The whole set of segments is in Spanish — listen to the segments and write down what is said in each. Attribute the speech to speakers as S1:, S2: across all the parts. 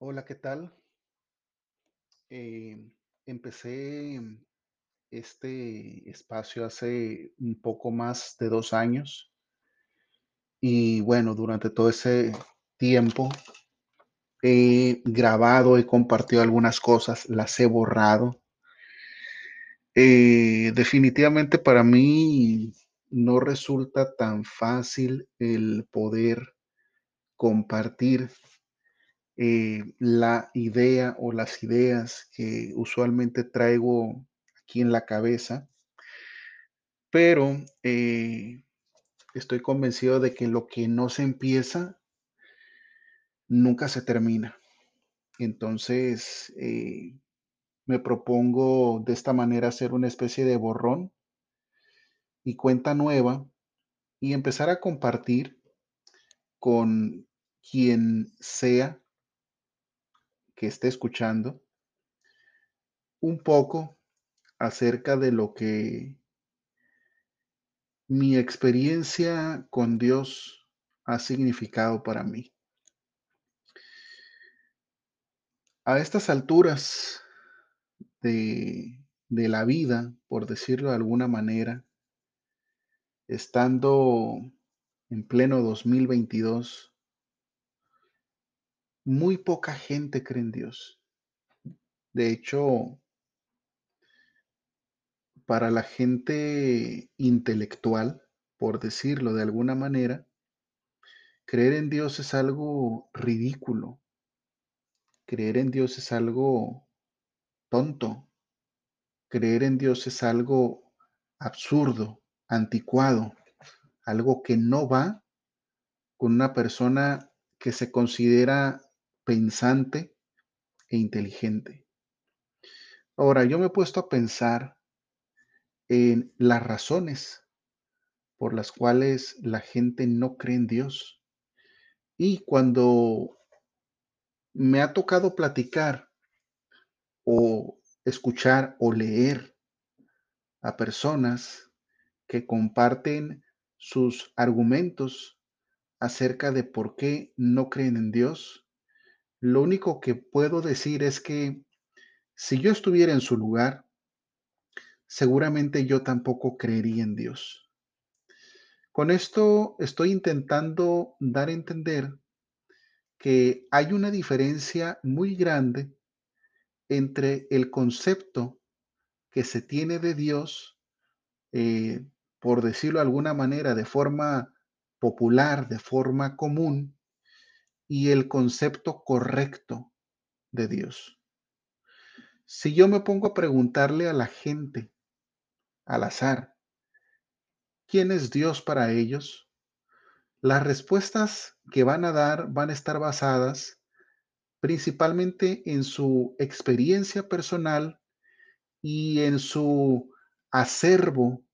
S1: Hola, ¿qué tal? Eh, empecé este espacio hace un poco más de dos años y bueno, durante todo ese tiempo he grabado, he compartido algunas cosas, las he borrado. Eh, definitivamente para mí no resulta tan fácil el poder compartir eh, la idea o las ideas que usualmente traigo aquí en la cabeza, pero eh, estoy convencido de que lo que no se empieza nunca se termina. Entonces, eh, me propongo de esta manera hacer una especie de borrón y cuenta nueva y empezar a compartir con quien sea que esté escuchando un poco acerca de lo que mi experiencia con Dios ha significado para mí. A estas alturas de, de la vida, por decirlo de alguna manera, estando en pleno 2022, muy poca gente cree en Dios. De hecho, para la gente intelectual, por decirlo de alguna manera, creer en Dios es algo ridículo. Creer en Dios es algo tonto. Creer en Dios es algo absurdo, anticuado, algo que no va con una persona que se considera pensante e inteligente. Ahora, yo me he puesto a pensar en las razones por las cuales la gente no cree en Dios. Y cuando me ha tocado platicar o escuchar o leer a personas que comparten sus argumentos acerca de por qué no creen en Dios, lo único que puedo decir es que si yo estuviera en su lugar, seguramente yo tampoco creería en Dios. Con esto estoy intentando dar a entender que hay una diferencia muy grande entre el concepto que se tiene de Dios, eh, por decirlo de alguna manera, de forma popular, de forma común, y el concepto correcto de Dios. Si yo me pongo a preguntarle a la gente al azar, ¿quién es Dios para ellos? Las respuestas que van a dar van a estar basadas principalmente en su experiencia personal y en su acervo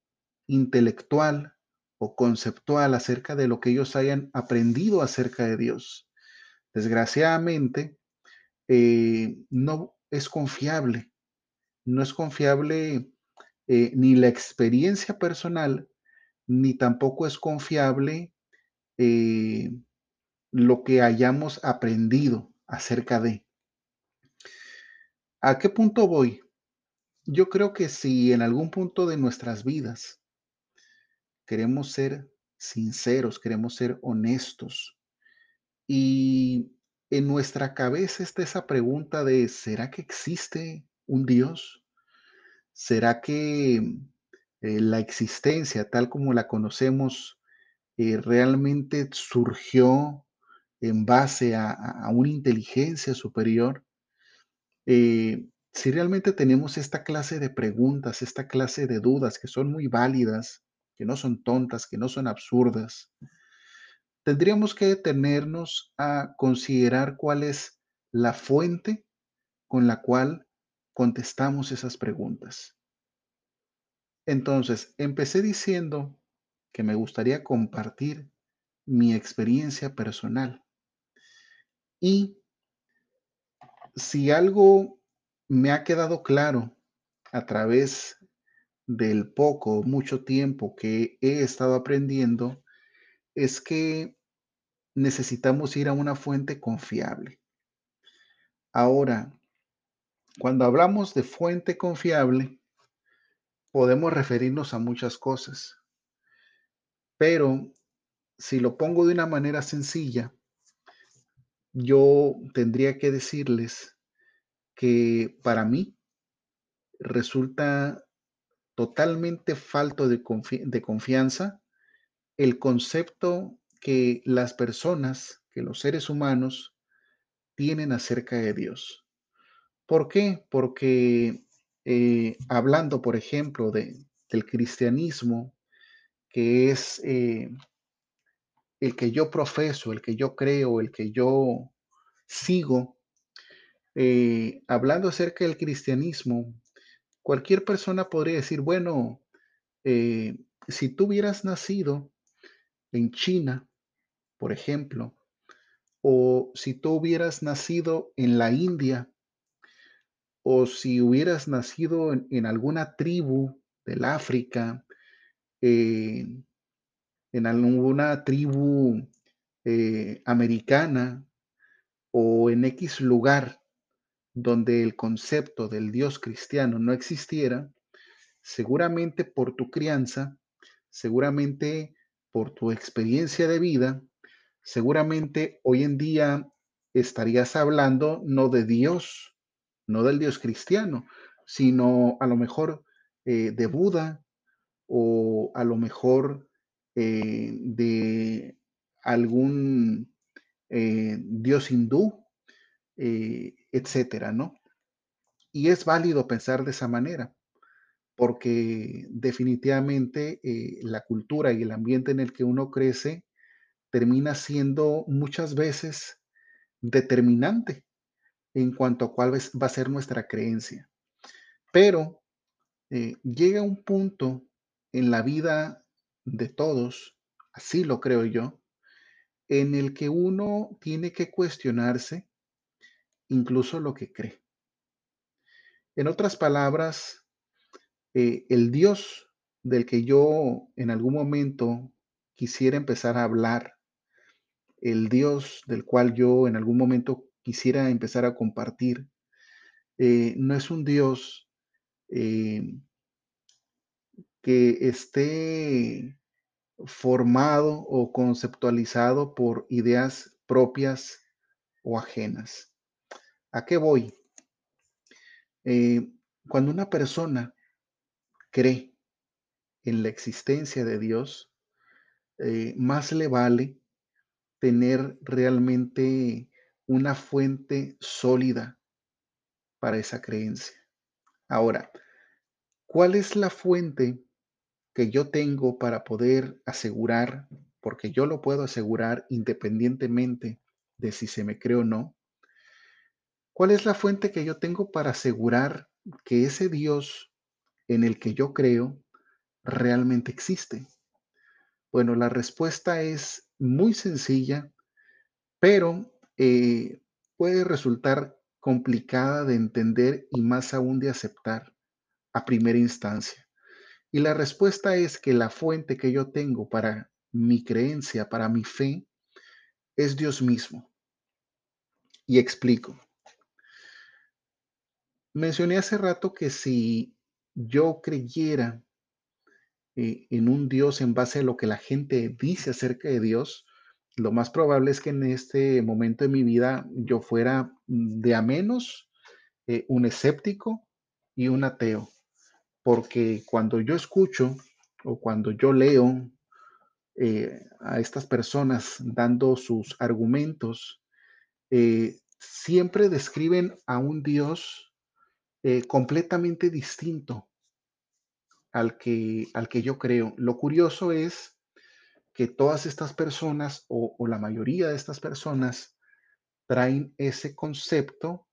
S1: intelectual o conceptual acerca de lo que ellos hayan aprendido acerca de Dios. Desgraciadamente, eh, no es confiable, no es confiable eh, ni la experiencia personal, ni tampoco es confiable eh, lo que hayamos aprendido acerca de. ¿A qué punto voy? Yo creo que si en algún punto de nuestras vidas queremos ser sinceros, queremos ser honestos y en nuestra cabeza está esa pregunta de, ¿será que existe un Dios? ¿Será que eh, la existencia tal como la conocemos eh, realmente surgió en base a, una inteligencia superior? Eh, si realmente tenemos esta clase de preguntas, esta clase de dudas que son muy válidas, que no son tontas, que no son absurdas, tendríamos que detenernos a considerar cuál es la fuente con la cual contestamos esas preguntas. Entonces, empecé diciendo que me gustaría compartir mi experiencia personal. Y si algo me ha quedado claro a través del poco o mucho tiempo que he estado aprendiendo, es que necesitamos ir a una fuente confiable. Ahora, cuando hablamos de fuente confiable, podemos referirnos a muchas cosas, pero si lo pongo de una manera sencilla, yo tendría que decirles que para mí resulta totalmente falto de, confi- de confianza el concepto que las personas, que los seres humanos tienen acerca de Dios. ¿Por qué? Porque eh, hablando, por ejemplo, de, del cristianismo, que es eh, el que yo profeso, el que yo creo, el que yo sigo, eh, hablando acerca del cristianismo, cualquier persona podría decir, bueno, si tú hubieras nacido en China, por ejemplo, o si tú hubieras nacido en la India, o si hubieras nacido en, alguna tribu del África, eh, en alguna tribu eh, americana o en X lugar donde el concepto del Dios cristiano no existiera, seguramente por tu crianza, seguramente por tu experiencia de vida, seguramente hoy en día estarías hablando no de Dios, no del Dios cristiano, sino a lo mejor eh, de Buda o a lo mejor eh, de algún eh, Dios hindú, etcétera, ¿no? Y es válido pensar de esa manera porque definitivamente la cultura y el ambiente en el que uno crece termina siendo muchas veces determinante en cuanto a cuál va a ser nuestra creencia. Pero eh, llega un punto en la vida de todos, así lo creo yo, en el que uno tiene que cuestionarse incluso lo que cree. En otras palabras, eh, el Dios del que yo en algún momento quisiera empezar a hablar, el Dios del cual yo en algún momento quisiera empezar a compartir, eh, no es un Dios eh, que esté formado o conceptualizado por ideas propias o ajenas. ¿A qué voy? Eh, cuando una persona cree en la existencia de Dios, más le vale tener realmente una fuente sólida para esa creencia. Ahora, ¿cuál es la fuente que yo tengo para poder asegurar, porque yo lo puedo asegurar independientemente de si se me cree o no? ¿Cuál es la fuente que yo tengo para asegurar que ese Dios en el que yo creo realmente existe? Bueno, la respuesta es muy sencilla, pero eh, puede resultar complicada de entender y más aún de aceptar a primera instancia. Y la respuesta es que la fuente que yo tengo para mi creencia, para mi fe, es Dios mismo. Y explico. Mencioné hace rato que si yo creyera eh, en un Dios en base a lo que la gente dice acerca de Dios, lo más probable es que en este momento de mi vida yo fuera mm, de a menos eh, un escéptico y un ateo, porque cuando yo escucho o cuando yo leo eh, a estas personas dando sus argumentos, eh, siempre describen a un Dios completamente distinto al que, al que yo creo. Lo curioso es que todas estas personas o, la mayoría de estas personas traen ese concepto,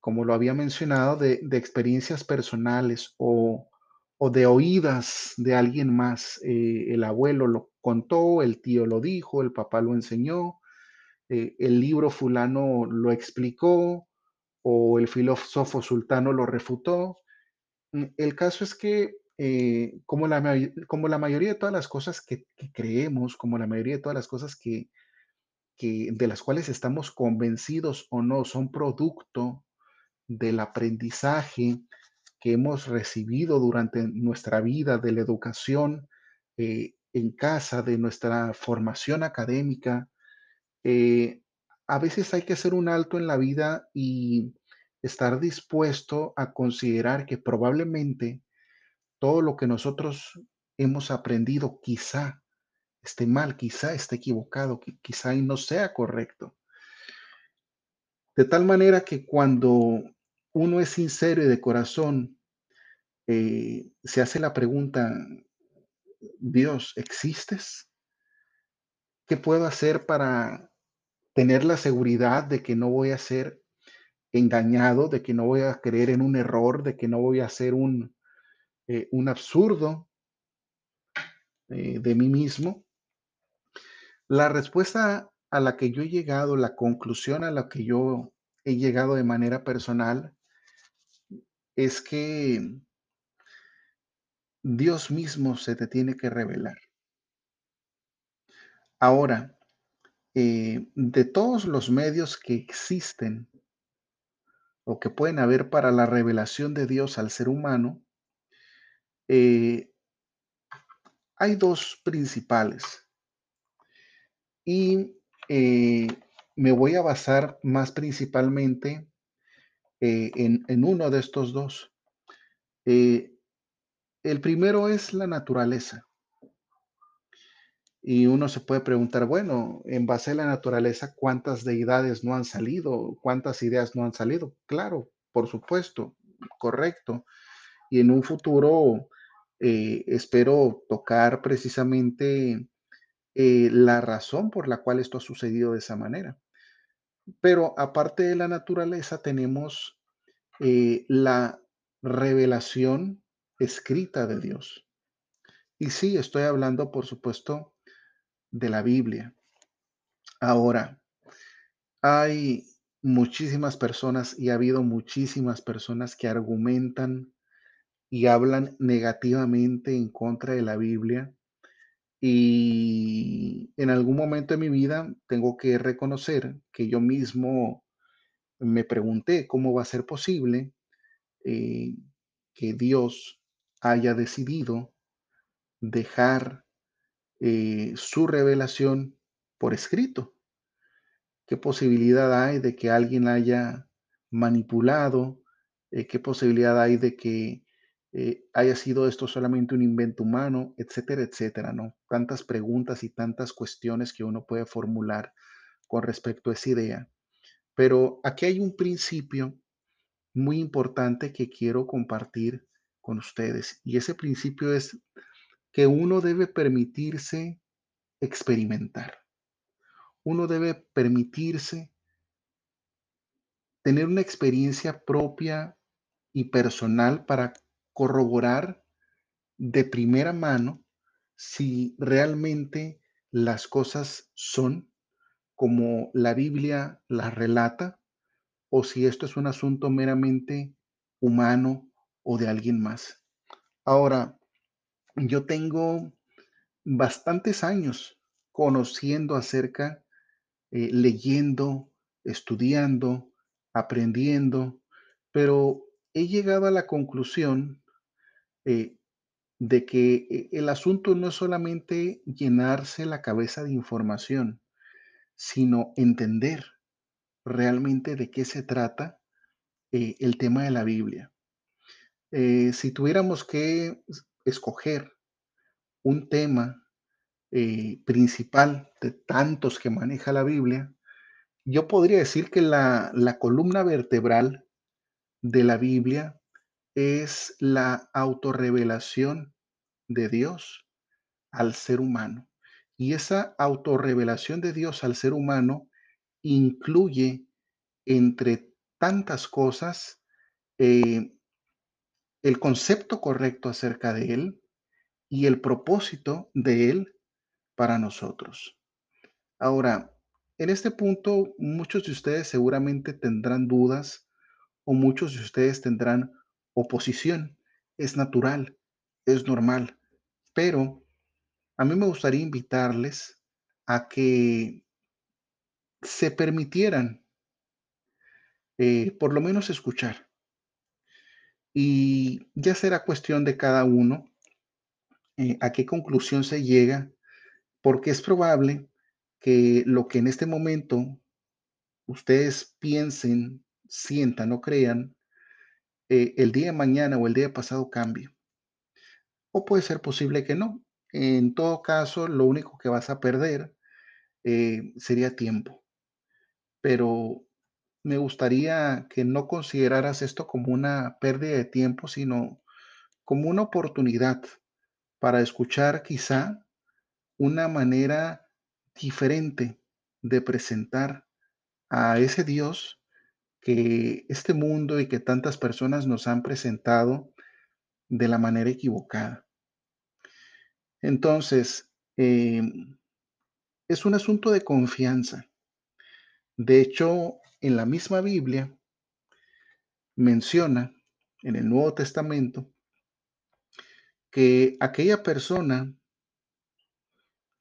S1: como lo había mencionado, de, de experiencias personales o, o de oídas de alguien más. Eh, el abuelo lo contó, el tío lo dijo, el papá lo enseñó, eh, el libro fulano lo explicó o el filósofo sultano lo refutó. Mm, El caso es que, eh, como, la, como la mayoría de todas las cosas que, que creemos, como la mayoría de todas las cosas que, que de las cuales estamos convencidos o no son producto del aprendizaje que hemos recibido durante nuestra vida, de la educación eh, en casa, de nuestra formación académica, eh, a veces hay que hacer un alto en la vida y estar dispuesto a considerar que probablemente todo lo que nosotros hemos aprendido quizá esté mal, quizá esté equivocado, qui- quizá no sea correcto. De tal manera que cuando uno es sincero y de corazón, eh, se hace la pregunta, Dios, ¿existes? ¿Qué puedo hacer para tener la seguridad de que no voy a ser engañado, de que no voy a creer en un error, de que no voy a hacer un, eh, un absurdo eh, de mí mismo? La respuesta a la que yo he llegado, la conclusión a la que yo he llegado de manera personal, es que Dios mismo se te tiene que revelar. Ahora, eh, de todos los medios que existen o que pueden haber para la revelación de Dios al ser humano, eh, hay dos principales. Y eh, me voy a basar más principalmente eh, en, uno de estos dos. El primero es la naturaleza. Y uno se puede preguntar, bueno, en base a la naturaleza, ¿cuántas deidades no han salido? ¿Cuántas ideas no han salido? Claro, por supuesto, correcto. Y en un futuro eh, espero tocar precisamente eh, la razón por la cual esto ha sucedido de esa manera. Pero aparte de la naturaleza, tenemos eh, la revelación escrita de Dios. Y sí, estoy hablando, por supuesto, de la Biblia. Ahora, hay muchísimas personas y ha habido muchísimas personas que argumentan y hablan negativamente en contra de la Biblia. Y en algún momento de mi vida tengo que reconocer que yo mismo me pregunté cómo va a ser posible eh, que Dios haya decidido dejar eh, su revelación por escrito. ¿Qué posibilidad hay de que alguien haya manipulado? Eh, ¿qué posibilidad hay de que eh, haya sido esto solamente un invento humano? Etcétera, etcétera, ¿no? Tantas preguntas y tantas cuestiones que uno puede formular con respecto a esa idea. Pero aquí hay un principio muy importante que quiero compartir con ustedes. Y ese principio es que uno debe permitirse experimentar. Uno debe permitirse tener una experiencia propia y personal para corroborar de primera mano si realmente las cosas son como la Biblia las relata o si esto es un asunto meramente humano o de alguien más. Ahora, yo tengo bastantes años conociendo acerca, eh, leyendo, estudiando, aprendiendo, pero he llegado a la conclusión eh, de que eh, el asunto no es solamente llenarse la cabeza de información, sino entender realmente de qué se trata eh, el tema de la Biblia. Si tuviéramos que escoger un tema principal de tantos que maneja la Biblia, yo podría decir que la, la columna vertebral de la Biblia es la autorrevelación de Dios al ser humano. Y esa autorrevelación de Dios al ser humano incluye, entre tantas cosas, eh, el concepto correcto acerca de Él y el propósito de Él para nosotros. Ahora, en este punto, muchos de ustedes seguramente tendrán dudas o muchos de ustedes tendrán oposición. Es natural, es normal, pero a mí me gustaría invitarles a que se permitieran eh, por lo menos escuchar. Y ya será cuestión de cada uno eh, a qué conclusión se llega, porque es probable que lo que en este momento ustedes piensen, sientan o crean, eh, el día de mañana o el día pasado cambie. O puede ser posible que no. En todo caso, lo único que vas a perder eh, sería tiempo. Pero me gustaría que no consideraras esto como una pérdida de tiempo, sino como una oportunidad para escuchar quizá una manera diferente de presentar a ese Dios que este mundo y que tantas personas nos han presentado de la manera equivocada. Entonces, em, es un asunto de confianza. De hecho, en la misma Biblia menciona en el Nuevo Testamento que aquella persona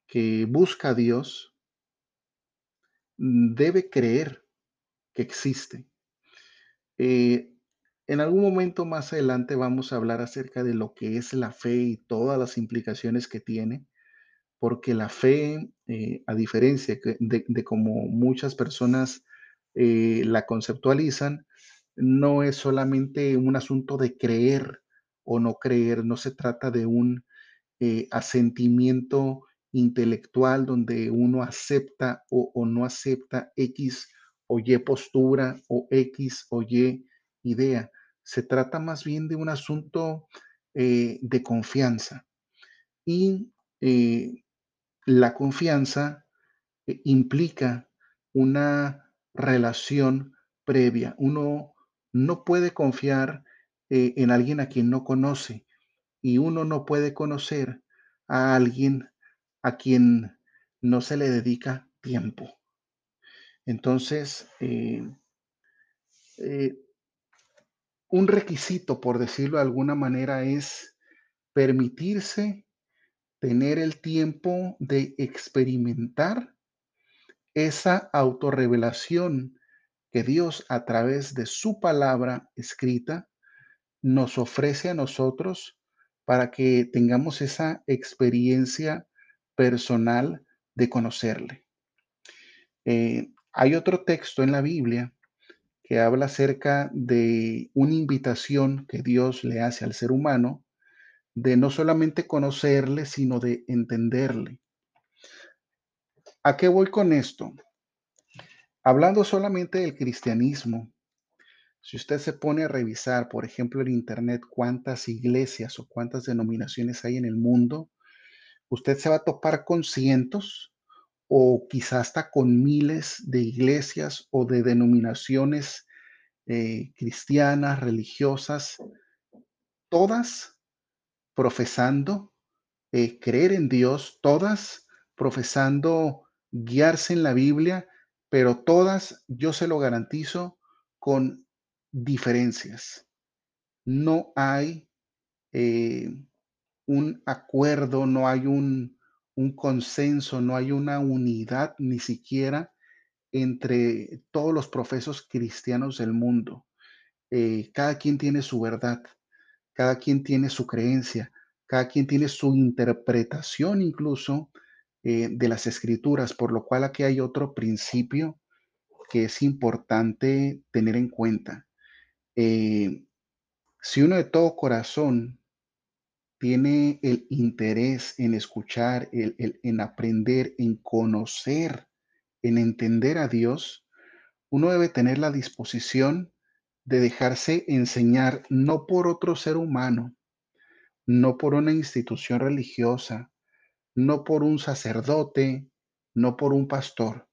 S1: que busca a Dios debe creer que existe. Eh, en algún momento más adelante vamos a hablar acerca de lo que es la fe y todas las implicaciones que tiene, porque la fe, eh, a diferencia de, de como muchas personas eh, la conceptualizan, no es solamente un asunto de creer o no creer, no se trata de un asentimiento intelectual donde uno acepta o, o no acepta X o Y postura o X o Y idea. Se trata más bien de un asunto eh, de confianza. Y eh, la confianza eh, implica una relación previa. Uno no puede confiar en alguien a quien no conoce y uno no puede conocer a alguien a quien no se le dedica tiempo. Entonces, eh, eh, un requisito, por decirlo de alguna manera, es permitirse tener el tiempo de experimentar esa autorrevelación que Dios a través de su palabra escrita nos ofrece a nosotros para que tengamos esa experiencia personal de conocerle. Eh, hay otro texto en la Biblia que habla acerca de una invitación que Dios le hace al ser humano de no solamente conocerle, sino de entenderle. ¿A qué voy con esto? Hablando solamente del cristianismo, si usted se pone a revisar, por ejemplo, en Internet cuántas iglesias o cuántas denominaciones hay en el mundo, usted se va a topar con cientos o quizás hasta con miles de iglesias o de denominaciones eh, cristianas, religiosas, todas profesando eh, creer en Dios, todas profesando guiarse en la Biblia, pero todas, yo se lo garantizo, con diferencias. No hay eh, un acuerdo, no hay un, un consenso, no hay una unidad ni siquiera entre todos los profesos cristianos del mundo. Eh, cada quien tiene su verdad, cada quien tiene su creencia, cada quien tiene su interpretación incluso eh, de las escrituras, por lo cual aquí hay otro principio que es importante tener en cuenta. Eh, si uno de todo corazón tiene el interés en escuchar, el- en aprender, en conocer, en entender a Dios, uno debe tener la disposición de dejarse enseñar no por otro ser humano, no por una institución religiosa, no por un sacerdote, no por un pastor,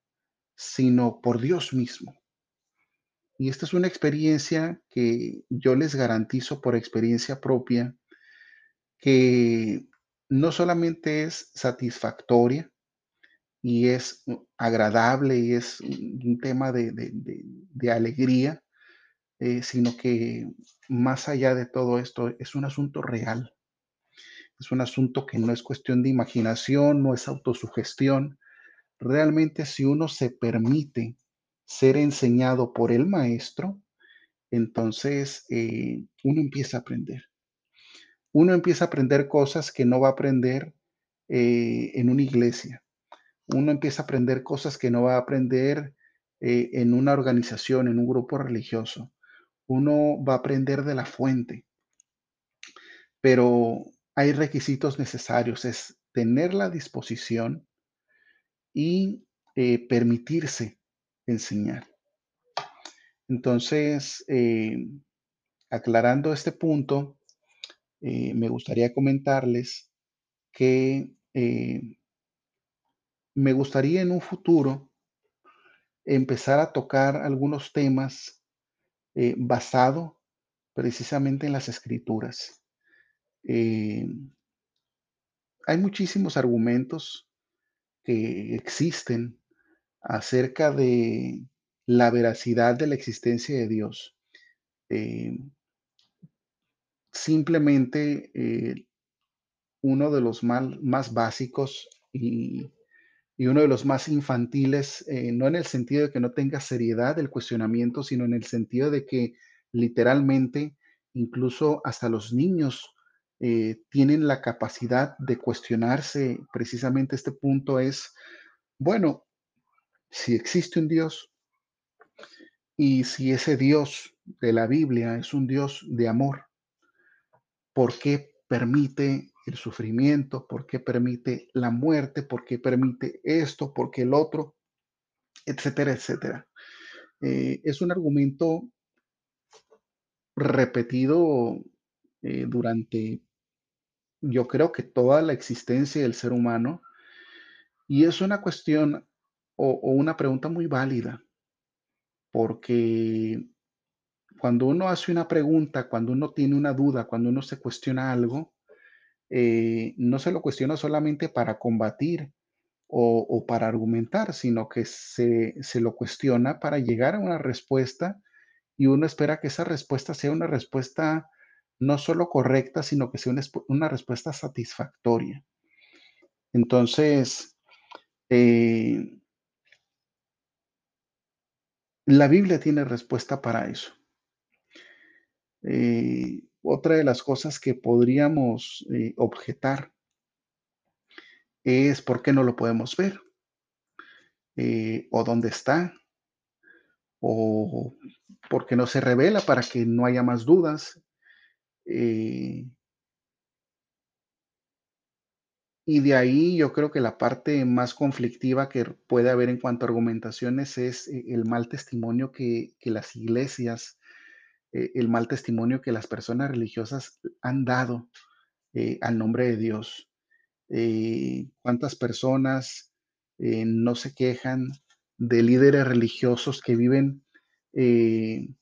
S1: sino por Dios mismo. Y esta es una experiencia que yo les garantizo por experiencia propia, que no solamente es satisfactoria y es uh, agradable y es un tema de, de- de- de alegría, eh, sino que más allá de todo esto es un asunto real, es un asunto que no es cuestión de imaginación, no es autosugestión, realmente si uno se permite ser enseñado por el maestro, entonces eh, uno empieza a aprender. Uno empieza a aprender cosas que no va a aprender eh, en una iglesia. Uno empieza a aprender cosas que no va a aprender eh, en una organización, en un grupo religioso. Uno va a aprender de la fuente. Pero hay requisitos necesarios, es tener la disposición y eh, permitirse enseñar. Entonces, aclarando este punto, eh, me gustaría comentarles que me gustaría en un futuro empezar a tocar algunos temas basado precisamente en las escrituras. hay muchísimos argumentos que existen acerca de la veracidad de la existencia de Dios. Eh, simplemente eh, uno de los más básicos y, uno de los más infantiles, eh, no en el sentido de que no tenga seriedad el cuestionamiento, sino en el sentido de que literalmente incluso hasta los niños tienen la capacidad de cuestionarse precisamente este punto es, bueno, si existe un Dios y si ese Dios de la Biblia es un Dios de amor, ¿por qué permite el sufrimiento? ¿Por qué permite la muerte? ¿Por qué permite esto? ¿Por qué el otro? Etcétera, etcétera. Eh, es un argumento repetido eh, durante, yo creo que toda la existencia del ser humano, y es una cuestión o, una pregunta muy válida, porque cuando uno hace una pregunta, cuando uno tiene una duda, cuando uno se cuestiona algo, eh, no se lo cuestiona solamente para combatir o, para argumentar, sino que se, se, lo cuestiona para llegar a una respuesta y uno espera que esa respuesta sea una respuesta no solo correcta, sino que sea una, una respuesta satisfactoria. Entonces, eh, la Biblia tiene respuesta para eso. Eh, otra de las cosas que podríamos eh, objetar es por qué no lo podemos ver, eh, o dónde está, o por qué no se revela para que no haya más dudas. Y de ahí yo creo que la parte más conflictiva que puede haber en cuanto a argumentaciones es el mal testimonio que, las iglesias, eh, el mal testimonio que las personas religiosas han dado eh, al nombre de Dios. ¿Cuántas personas no se quejan de líderes religiosos que viven en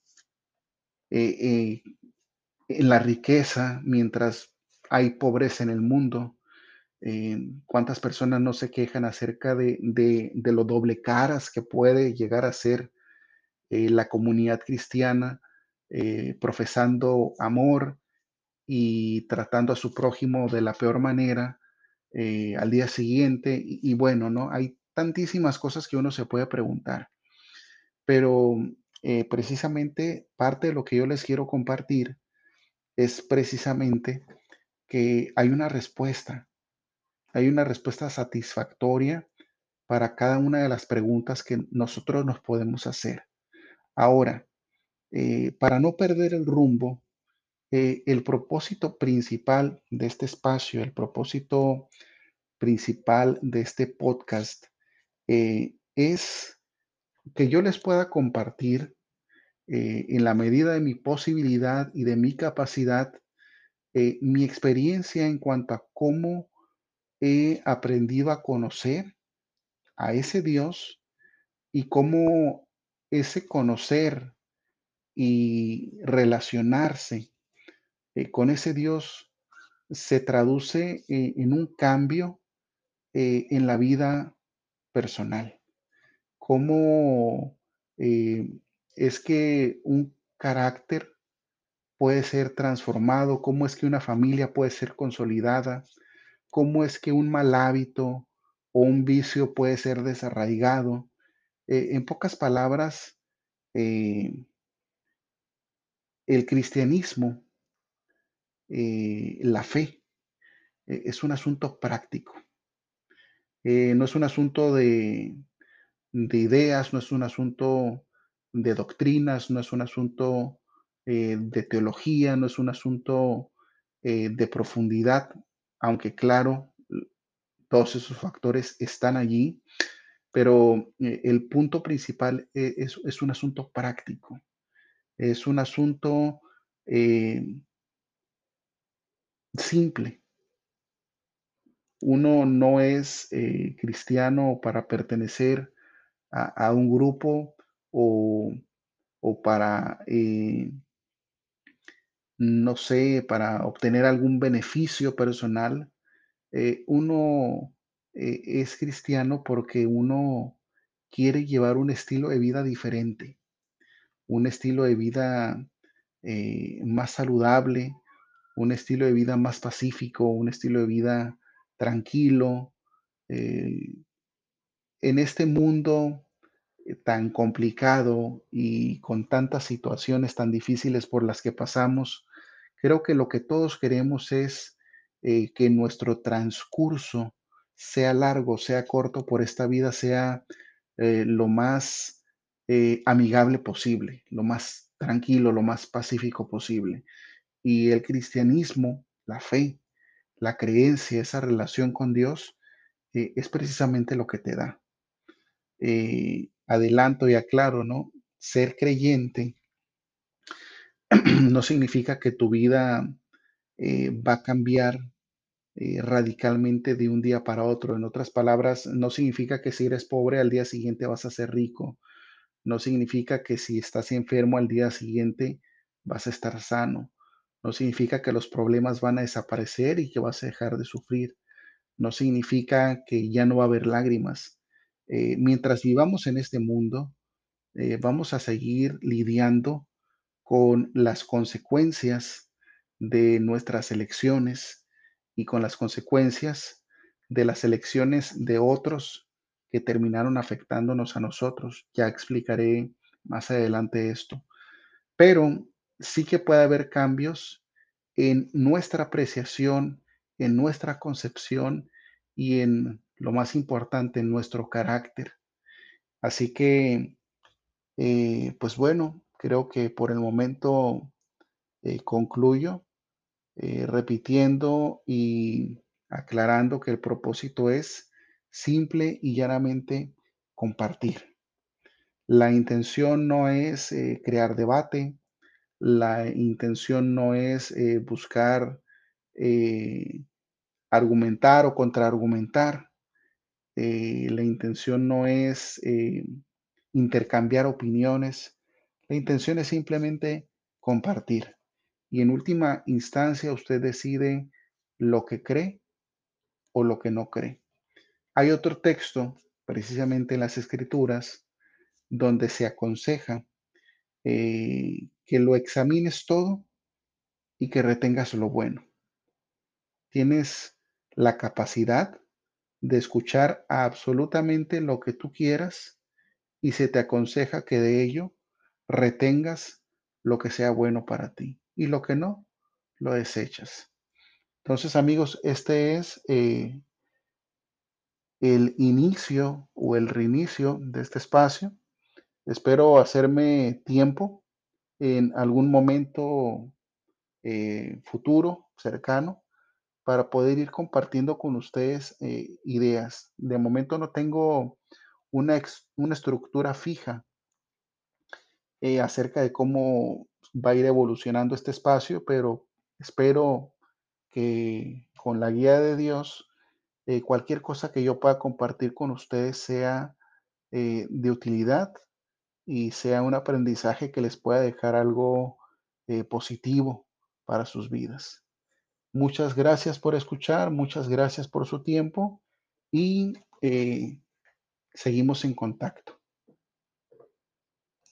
S1: la riqueza mientras hay pobreza en el mundo? Eh, cuántas personas no se quejan acerca de, lo doble caras que puede llegar a ser eh, la comunidad cristiana, eh, profesando amor y tratando a su prójimo de la peor manera al día siguiente. Y, y, bueno, ¿no? Hay tantísimas cosas que uno se puede preguntar. Pero precisamente parte de lo que yo les quiero compartir es precisamente que hay una respuesta hay una respuesta satisfactoria para cada una de las preguntas que nosotros nos podemos hacer. Ahora, eh, para no perder el rumbo, eh, el propósito principal de este espacio, el propósito principal de este podcast eh, es que yo les pueda compartir en la medida de mi posibilidad y de mi capacidad mi experiencia en cuanto a cómo he aprendido a conocer a ese Dios y cómo ese conocer y relacionarse eh, con ese Dios se traduce eh, en un cambio eh, en la vida personal. Cómo es que un carácter puede ser transformado, cómo es que una familia puede ser consolidada, cómo es que un mal hábito o un vicio puede ser desarraigado. En pocas palabras, el cristianismo, eh, la fe, eh, es un asunto práctico. Eh, no es un asunto de, de ideas, no es un asunto de doctrinas, no es un asunto de teología, no es un asunto de profundidad, aunque claro, todos esos factores están allí, pero el punto principal e- es un asunto práctico, es un asunto eh, simple. Uno no es eh, cristiano para pertenecer a, un grupo o, o para, eh, no sé, para obtener algún beneficio personal. Eh, uno es cristiano porque uno quiere llevar un estilo de vida diferente, un estilo de vida eh, más saludable, un estilo de vida más pacífico, un estilo de vida tranquilo. eh, en este mundo eh, tan complicado y con tantas situaciones tan difíciles por las que pasamos, creo que lo que todos queremos es que nuestro transcurso, sea largo, sea corto, por esta vida sea lo más eh, amigable posible, lo más tranquilo, lo más pacífico posible. Y el cristianismo, la fe, la creencia, esa relación con Dios, eh, es precisamente lo que te da eh, adelanto y aclaro, ¿no? Ser creyente no significa que tu vida va a cambiar radicalmente de un día para otro. En otras palabras, no significa que si eres pobre al día siguiente vas a ser rico. No significa que si estás enfermo al día siguiente vas a estar sano. No significa que los problemas van a desaparecer y que vas a dejar de sufrir. No significa que ya no va a haber lágrimas. Eh, mientras vivamos en este mundo, eh, vamos a seguir lidiando con las consecuencias de nuestras elecciones y con las consecuencias de las elecciones de otros que terminaron afectándonos a nosotros. Ya explicaré más adelante esto. Pero sí que puede haber cambios en nuestra apreciación, en nuestra concepción y en lo más importante, en nuestro carácter. Así que eh, pues bueno, creo que por el momento eh, concluyo eh, repitiendo y aclarando que el propósito es simple y llanamente compartir. La intención no es eh, crear debate, la intención no es eh, buscar eh, argumentar o contraargumentar, la intención no es intercambiar opiniones, la intención es simplemente compartir. Y en última instancia usted decide lo que cree o lo que no cree. Hay otro texto, precisamente en las escrituras, donde se aconseja eh, que lo examines todo y que retengas lo bueno. Tienes la capacidad de escuchar absolutamente lo que tú quieras y se te aconseja que de ello retengas lo que sea bueno para ti y lo que no, lo desechas. Entonces, amigos, este es eh, el inicio o el reinicio de este espacio. Espero hacerme tiempo en algún momento eh, futuro, cercano, para poder ir compartiendo con ustedes eh, ideas. De momento no tengo una, una estructura fija eh, acerca de cómo va a ir evolucionando este espacio, pero espero que con la guía de Dios, eh, cualquier cosa que yo pueda compartir con ustedes sea eh, de utilidad y sea un aprendizaje que les pueda dejar algo eh, positivo para sus vidas. Muchas gracias por escuchar, muchas gracias por su tiempo y seguimos en contacto.